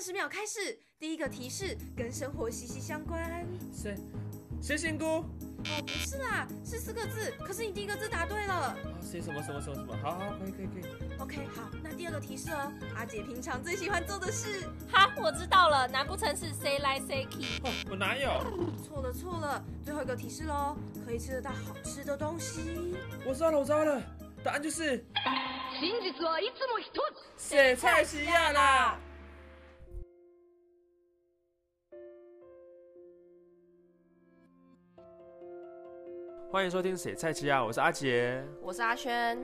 三十秒开始，第一个提示跟生活息息相关。谁？谁仙姑？哦，不是啦，是四个字。可是你第一个字答对了。啊，谁什么什么什么什么？好好，可以可以可以。 OK，好，那第二个提示哦，阿姐平常最喜欢做的事。哈，我知道了，难不成是谁来谁去？哦，我哪有？错了错了，最后一个提示喽，可以吃得到好吃的东西。我知道了，我知道了，答案就是真実はいつも一つ写菜西亚啦。 欢迎收听《谁菜吃啊》，我是阿杰。我是阿轩。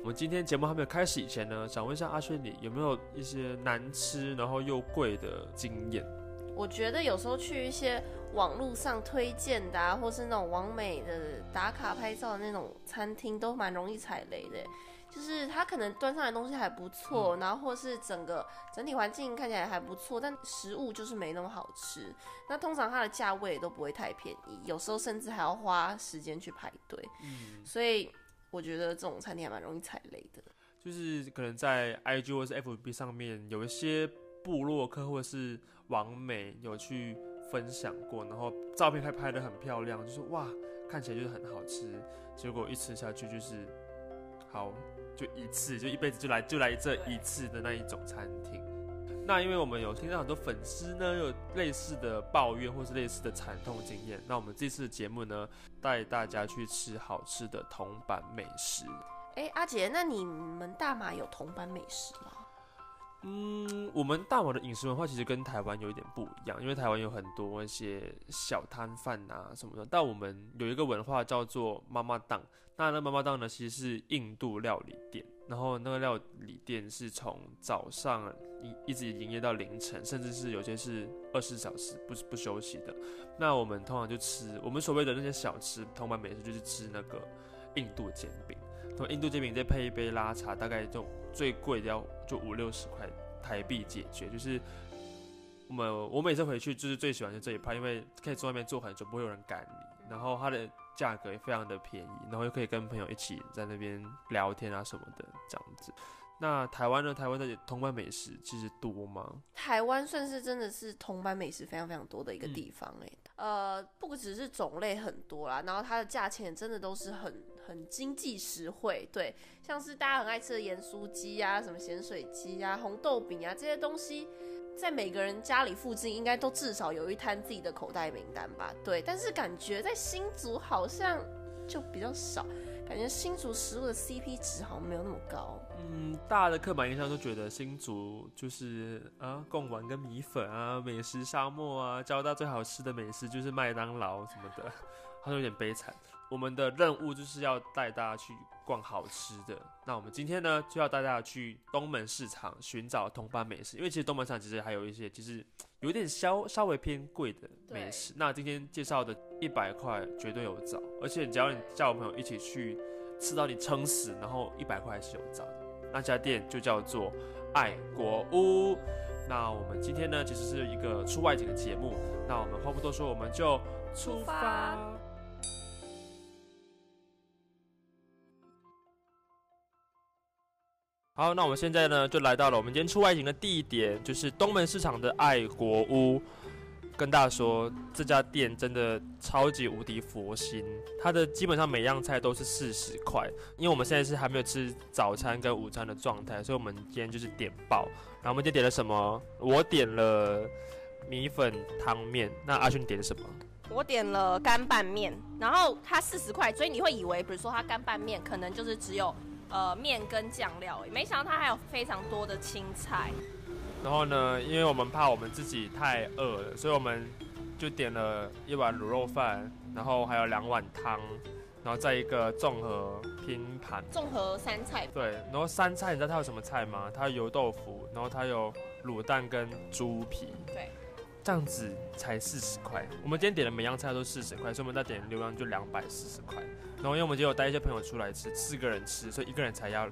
我们今天节目还没有开始以前呢，想问一下阿轩，你有没有一些难吃然后又贵的经验？我觉得有时候去一些网络上推荐的、啊，或是那种网美的打卡拍照的那种餐厅，都蛮容易踩雷的。就是它可能端上来东西还不错，然后或是整个整体环境看起来还不错，但食物就是没那么好吃。那通常它的价位也都不会太便宜，有时候甚至还要花时间去排队。所以我觉得这种餐厅还蛮容易踩雷的。就是可能在 IG 或是 FB 上面有一些部落客或者是网美有去分享过，然后照片还拍得很漂亮，就是哇，看起来就是很好吃，结果一吃下去就是好就一次，就一辈子就来就来这一次的那一种餐厅。那因为我们有听到很多粉丝呢有类似的抱怨或是类似的惨痛经验，那我们这次节目呢带大家去吃好吃的铜板美食。哎，阿杰，那你们大马有铜板美食吗？嗯，我们大马的饮食文化其实跟台湾有一点不一样，因为台湾有很多一些小摊贩啊什么的，但我们有一个文化叫做妈妈档。那那妈妈档呢，其实是印度料理店，然后那个料理店是从早上一一直营业到凌晨，甚至是有些是二十四小时不不休息的。那我们通常就吃我们所谓的那些小吃，通常美食就是吃那个印度煎饼。从印度煎饼再配一杯拉茶，大概就最贵的要就五六十块台币解决。就是我们我每次回去就是最喜欢就这一派，因为可以坐外面坐很久，不会有人赶你，然后它的价格也非常的便宜，然后又可以跟朋友一起在那边聊天啊什么的这样子。那台湾呢？台湾的铜板美食其实多吗？台湾算是真的是铜板美食非常非常多的一个地方哎、呃，不只是种类很多啦，然后它的价钱真的都是很很经济实惠，对，像是大家很爱吃的盐酥鸡啊、什么咸水鸡啊、红豆饼啊这些东西，在每个人家里附近应该都至少有一摊自己的口袋名单吧，对，但是感觉在新竹好像就比较少，感觉新竹食物的 CP 值好像没有那么高。嗯，大的刻板印象都觉得新竹就是啊贡丸跟米粉啊，美食沙漠啊，交大最好吃的美食就是麦当劳什么的，好像有点悲惨。我们的任务就是要带大家去逛好吃的。那我们今天呢，就要带大家去东门市场寻找同班美食，因为其实东门市场其实还有一些其实有点稍稍微偏贵的美食。那今天介绍的一百块绝对有找，而且只要你叫我朋友一起去吃到你撑死，然后一百块还是有找的。那家店就叫做爱国屋。那我们今天呢，其实是一个出外景的节目。那我们话不多说，我们就出出发好，那我们现在呢，就来到了我们今天出外景的地点，就是东门市场的爱国屋。跟大家说，这家店真的超级无敌佛心，它的基本上每样菜都是四十块。因为我们现在是还没有吃早餐跟午餐的状态，所以我们今天就是点爆。然后我们今天点了什么？我点了米粉汤面，那阿勋点了什么？我点了干拌面，然后它四十块，所以你会以为，比如说它干拌面可能就是只有呃面跟酱料，没想到它还有非常多的青菜。然后呢，因为我们怕我们自己太饿了，所以我们就点了一碗卤肉饭，然后还有两碗汤，然后再一个综合拼盘。综合三菜，对，然后三菜，你知道它有什么菜吗？它有油豆腐，然后它有卤蛋跟猪皮。对，这样子才四十块。我们今天点的每样菜都四十块，所以我们再点流量就两百四十块。然后因为我们今天有带一些朋友出来吃，四个人吃，所以一个人才要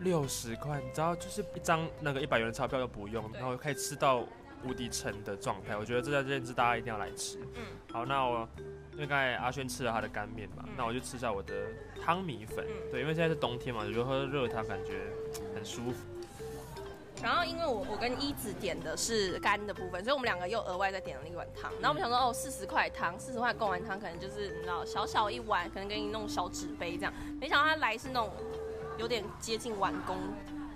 六十块。你知道，就是一张那个一百元的钞票都不用，然后可以吃到无敌撑的状态。我觉得这家店是大家一定要来吃。嗯，好，那我因为刚才阿轩吃了他的干面嘛，嗯那我就吃一下我的汤米粉。嗯对，因为现在是冬天嘛，有时候喝热汤感觉很舒服。然后因为我我跟一子点的是干的部分，所以我们两个又额外再点了一碗汤。然后我们想说，哦，四十块汤，四十块贡丸汤可能就是你知道小小一碗，可能给你弄小纸杯这样。没想到他来是那种有点接近碗公，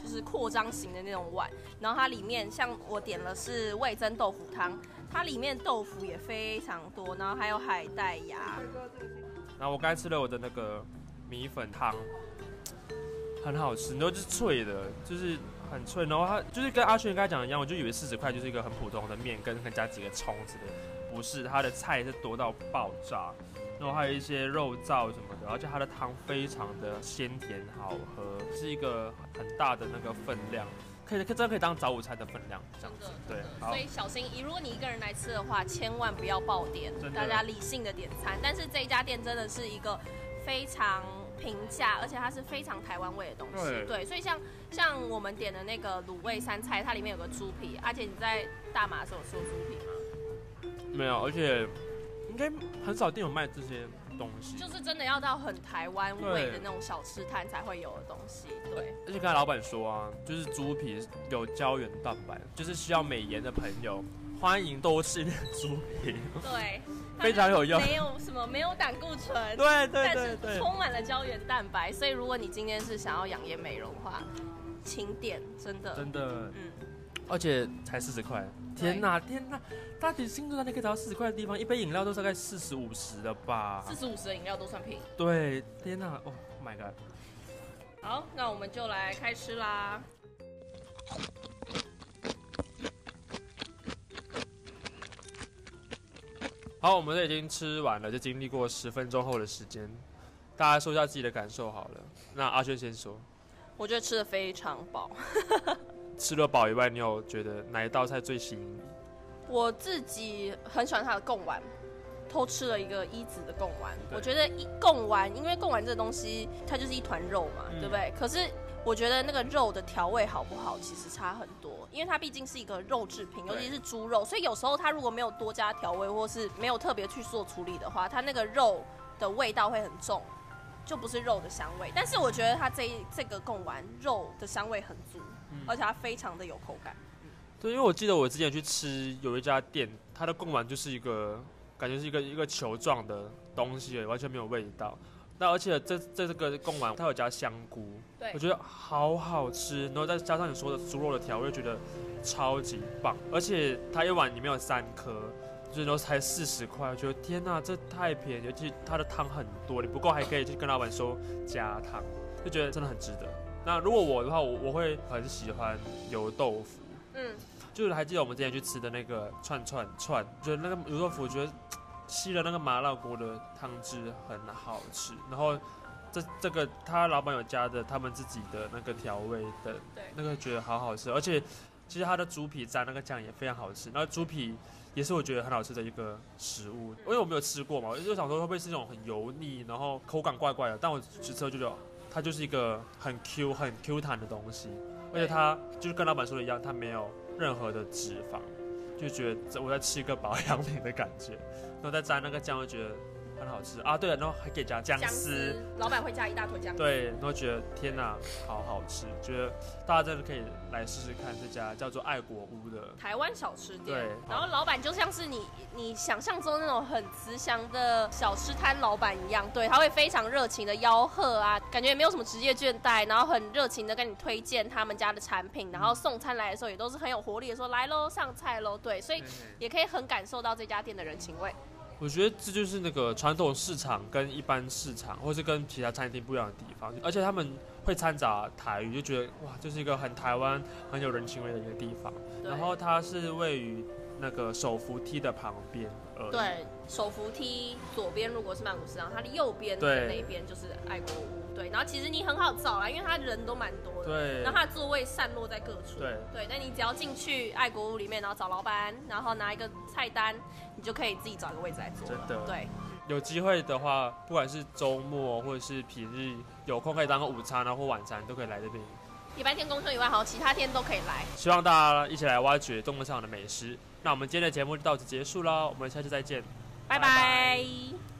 就是扩张型的那种碗。然后它里面像我点了是味增豆腐汤，它里面豆腐也非常多，然后还有海带芽。然后我刚才吃了我的那个米粉汤，很好吃，然后就是脆的，就是很脆。然后它就是跟阿轩刚才讲的一样，我就以为四十块就是一个很普通的面，跟跟加几个葱之类的，不是，它的菜是多到爆炸，然后还有一些肉燥什么的，而且它的汤非常的鲜甜好喝，是一个很大的那个分量，可以可真的可以当早午餐的分量这样子，对，所。以小心，如果你一个人来吃的话，千万不要爆点大家理性的点餐。但是这一家店真的是一个非常平价，而且它是非常台湾味的东西。对所以像像我们点的那个卤味三菜，它里面有个猪皮，而且你在大马的时候有吃过猪皮吗？没有，而且应该很少店有卖这些东西。就是真的要到很台湾味的那种小吃摊才会有的东西。对，而且刚才老板说啊，就是猪皮有胶原蛋白，就是需要美颜的朋友欢迎多吃点猪皮，对，非常有用没有什么没有胆固醇，对对但是对对，充满了胶原蛋白，所以如果你今天是想要养颜美容的话，请点，真的，真的，嗯，而且才四十块，天哪天哪！大体新竹那里可以找到四十块的地方，一杯饮料都大概四十五十了吧四？十五十的饮料都算便宜。对，天哪，哦、oh、，My God！好，那我们就来开吃啦。好，我们都已经吃完了，就经历过十分钟后的时间，大家说一下自己的感受好了。那阿轩先说，我觉得吃的非常饱，吃了饱以外，你有觉得哪一道菜最吸引你？我自己很喜欢它的贡丸，偷吃了一个一子的贡丸。我觉得一贡丸，因为贡丸这个东西它就是一团肉嘛，嗯对不对？可是我觉得那个肉的调味好不好，其实差很多，因为它毕竟是一个肉制品，尤其是猪肉，所以有时候它如果没有多加调味，或是没有特别去做处理的话，它那个肉的味道会很重。就不是肉的香味，但是我觉得它这一这个贡丸肉的香味很足，嗯而且它非常的有口感。对，因为我记得我之前去吃有一家店，它的贡丸就是一个感觉是一个一个球状的东西，完全没有味道。那而且这这这个贡丸它有加香菇，对我觉得好好吃，然后再加上你说的猪肉的调味，觉得超级棒。而且它一碗里面有三颗，就是都才四十块，我觉得天呐，这太便宜，尤其它的汤很多，你不够还可以去跟老板说加汤，就觉得真的很值得。那如果我的话，我我会很喜欢油豆腐。嗯，就是还记得我们之前去吃的那个串串串，觉得那个油豆腐，我觉得吸了那个麻辣锅的汤汁很好吃。然后这这个他老板有加的他们自己的那个调味的对那个，觉得好好吃。而且其实它的猪皮蘸那个酱也非常好吃。然后猪皮也是我觉得很好吃的一个食物，因为我没有吃过嘛，我就想说会不会是那种很油腻，然后口感怪怪的。但我吃之后就觉得它就是一个很 Q 很 Q 弹的东西。而且它就是跟老板说的一样，它没有任何的脂肪，就觉得我在吃一个保养品的感觉，然后再沾那个酱，就觉得很好吃啊。对了，然后还可以加姜丝，老板会加一大坨姜丝。对，然后觉得天哪，好好吃，觉得大家真的可以来试试看这家叫做爱国屋的。台湾小吃店对，然后老板就像是你你想象中那种很慈祥的小吃摊老板一样，对，他会非常热情的吆喝啊，感觉也没有什么职业倦怠，然后很热情的跟你推荐他们家的产品，然后送餐来的时候也都是很有活力的说来喽上菜喽，对，所以也可以很感受到这家店的人情味。我觉得这就是那个传统市场跟一般市场，或是跟其他餐厅不一样的地方，而且他们会掺杂台语，就觉得哇，这是一个很台湾、很有人情味的一个地方。然后它是位于那个手扶梯的旁边呃。对，手扶梯左边如果是曼谷市场，它的右边的对那一边就是爱国屋，对，然后其实你很好找啦，因为它人都蛮多的，对然后它的座位散落在各处，对对，但你只要进去爱国屋里面，然后找老板，然后拿一个菜单，你就可以自己找一个位置来坐了。真的对，有机会的话，不管是周末或者是平日有空，可以当个午餐啊或晚餐，都可以来这边。礼拜天公休以外，好像其他天都可以来。希望大家一起来挖掘中国市场的美食。那我们今天的节目就到此结束了，我们下期再见。拜拜拜拜